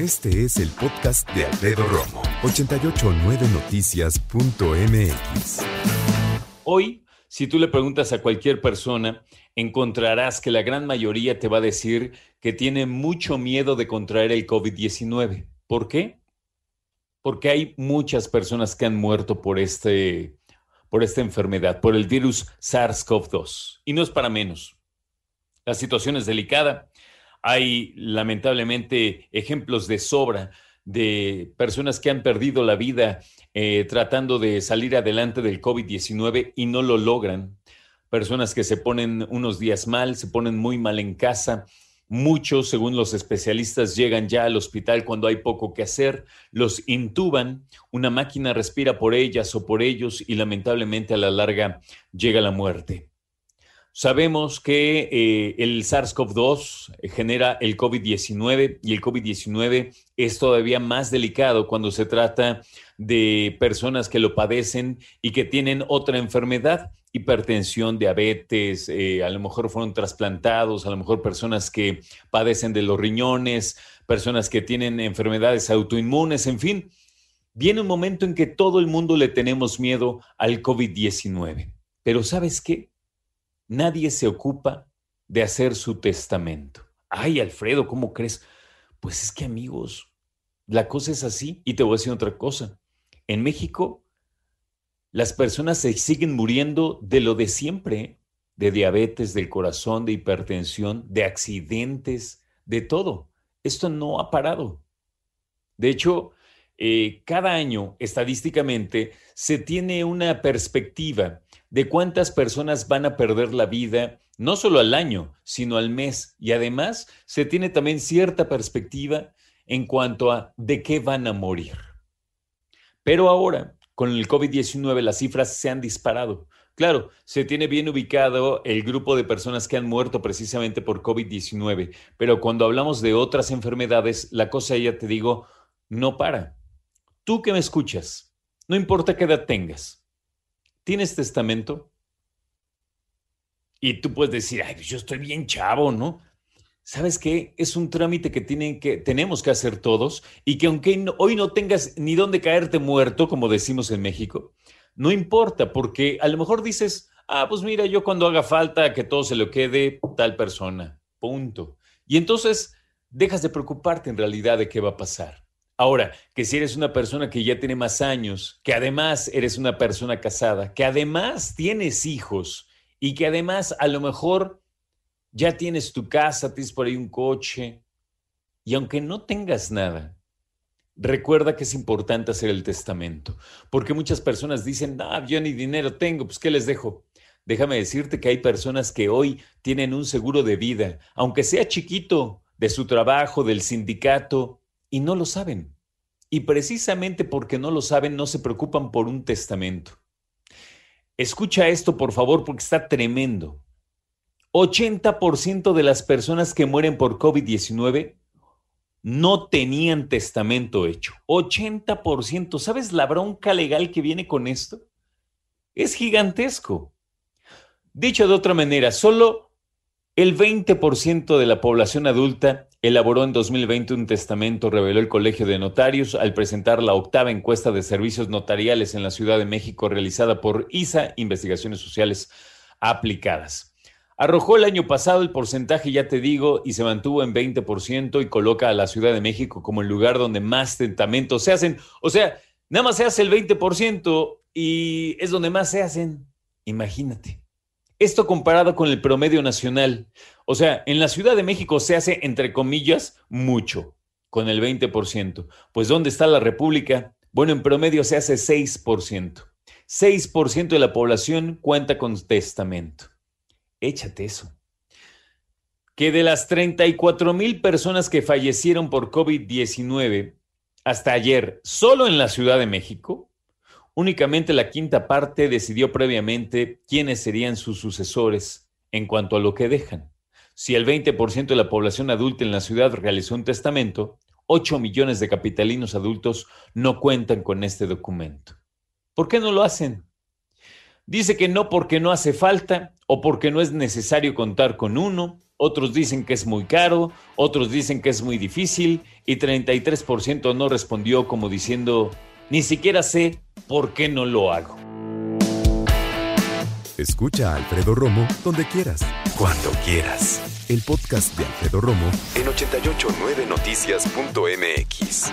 Este es el podcast de Alfredo Romo, 889noticias.mx. Hoy, si tú le preguntas a cualquier persona, encontrarás que la gran mayoría te va a decir que tiene mucho miedo de contraer el COVID-19. ¿Por qué? Porque hay muchas personas que han muerto por, este, por esta enfermedad, por el virus SARS-CoV-2. Y no es para menos. La situación es delicada. Hay lamentablemente ejemplos de sobra de personas que han perdido la vida eh, tratando de salir adelante del COVID-19 y no lo logran. Personas que se ponen unos días mal, se ponen muy mal en casa. Muchos, según los especialistas, llegan ya al hospital cuando hay poco que hacer, los intuban, una máquina respira por ellas o por ellos y lamentablemente a la larga llega la muerte. Sabemos que eh, el SARS-CoV-2 genera el COVID-19 y el COVID-19 es todavía más delicado cuando se trata de personas que lo padecen y que tienen otra enfermedad, hipertensión, diabetes, eh, a lo mejor fueron trasplantados, a lo mejor personas que padecen de los riñones, personas que tienen enfermedades autoinmunes, en fin. Viene un momento en que todo el mundo le tenemos miedo al COVID-19. Pero ¿sabes qué? Nadie se ocupa de hacer su testamento. Ay, Alfredo, ¿cómo crees? Pues es que amigos, la cosa es así y te voy a decir otra cosa. En México, las personas se siguen muriendo de lo de siempre, de diabetes, del corazón, de hipertensión, de accidentes, de todo. Esto no ha parado. De hecho, eh, cada año, estadísticamente, se tiene una perspectiva de cuántas personas van a perder la vida, no solo al año, sino al mes. Y además se tiene también cierta perspectiva en cuanto a de qué van a morir. Pero ahora, con el COVID-19, las cifras se han disparado. Claro, se tiene bien ubicado el grupo de personas que han muerto precisamente por COVID-19, pero cuando hablamos de otras enfermedades, la cosa ya te digo, no para. Tú que me escuchas, no importa qué edad tengas, ¿Tienes testamento? Y tú puedes decir, ay, pues yo estoy bien chavo, ¿no? ¿Sabes qué? Es un trámite que, tienen que tenemos que hacer todos y que aunque hoy no tengas ni dónde caerte muerto, como decimos en México, no importa, porque a lo mejor dices, ah, pues mira, yo cuando haga falta que todo se lo quede tal persona, punto. Y entonces dejas de preocuparte en realidad de qué va a pasar. Ahora, que si eres una persona que ya tiene más años, que además eres una persona casada, que además tienes hijos y que además a lo mejor ya tienes tu casa, tienes por ahí un coche, y aunque no tengas nada, recuerda que es importante hacer el testamento, porque muchas personas dicen, no, yo ni dinero tengo, pues ¿qué les dejo? Déjame decirte que hay personas que hoy tienen un seguro de vida, aunque sea chiquito, de su trabajo, del sindicato, y no lo saben. Y precisamente porque no lo saben, no se preocupan por un testamento. Escucha esto, por favor, porque está tremendo. 80% de las personas que mueren por COVID-19 no tenían testamento hecho. 80%. ¿Sabes la bronca legal que viene con esto? Es gigantesco. Dicho de otra manera, solo el 20% de la población adulta elaboró en 2020 un testamento, reveló el Colegio de Notarios al presentar la octava encuesta de servicios notariales en la Ciudad de México realizada por ISA, Investigaciones Sociales Aplicadas. Arrojó el año pasado el porcentaje, ya te digo, y se mantuvo en 20% y coloca a la Ciudad de México como el lugar donde más testamentos se hacen. O sea, nada más se hace el 20% y es donde más se hacen. Imagínate. Esto comparado con el promedio nacional. O sea, en la Ciudad de México se hace, entre comillas, mucho, con el 20%. Pues ¿dónde está la República? Bueno, en promedio se hace 6%. 6% de la población cuenta con testamento. Échate eso. Que de las 34 mil personas que fallecieron por COVID-19 hasta ayer, solo en la Ciudad de México, Únicamente la quinta parte decidió previamente quiénes serían sus sucesores en cuanto a lo que dejan. Si el 20% de la población adulta en la ciudad realizó un testamento, 8 millones de capitalinos adultos no cuentan con este documento. ¿Por qué no lo hacen? Dice que no porque no hace falta o porque no es necesario contar con uno otros dicen que es muy caro, otros dicen que es muy difícil y 33% no respondió como diciendo, ni siquiera sé por qué no lo hago. Escucha a Alfredo Romo donde quieras, cuando quieras. El podcast de Alfredo Romo en 889noticias.mx.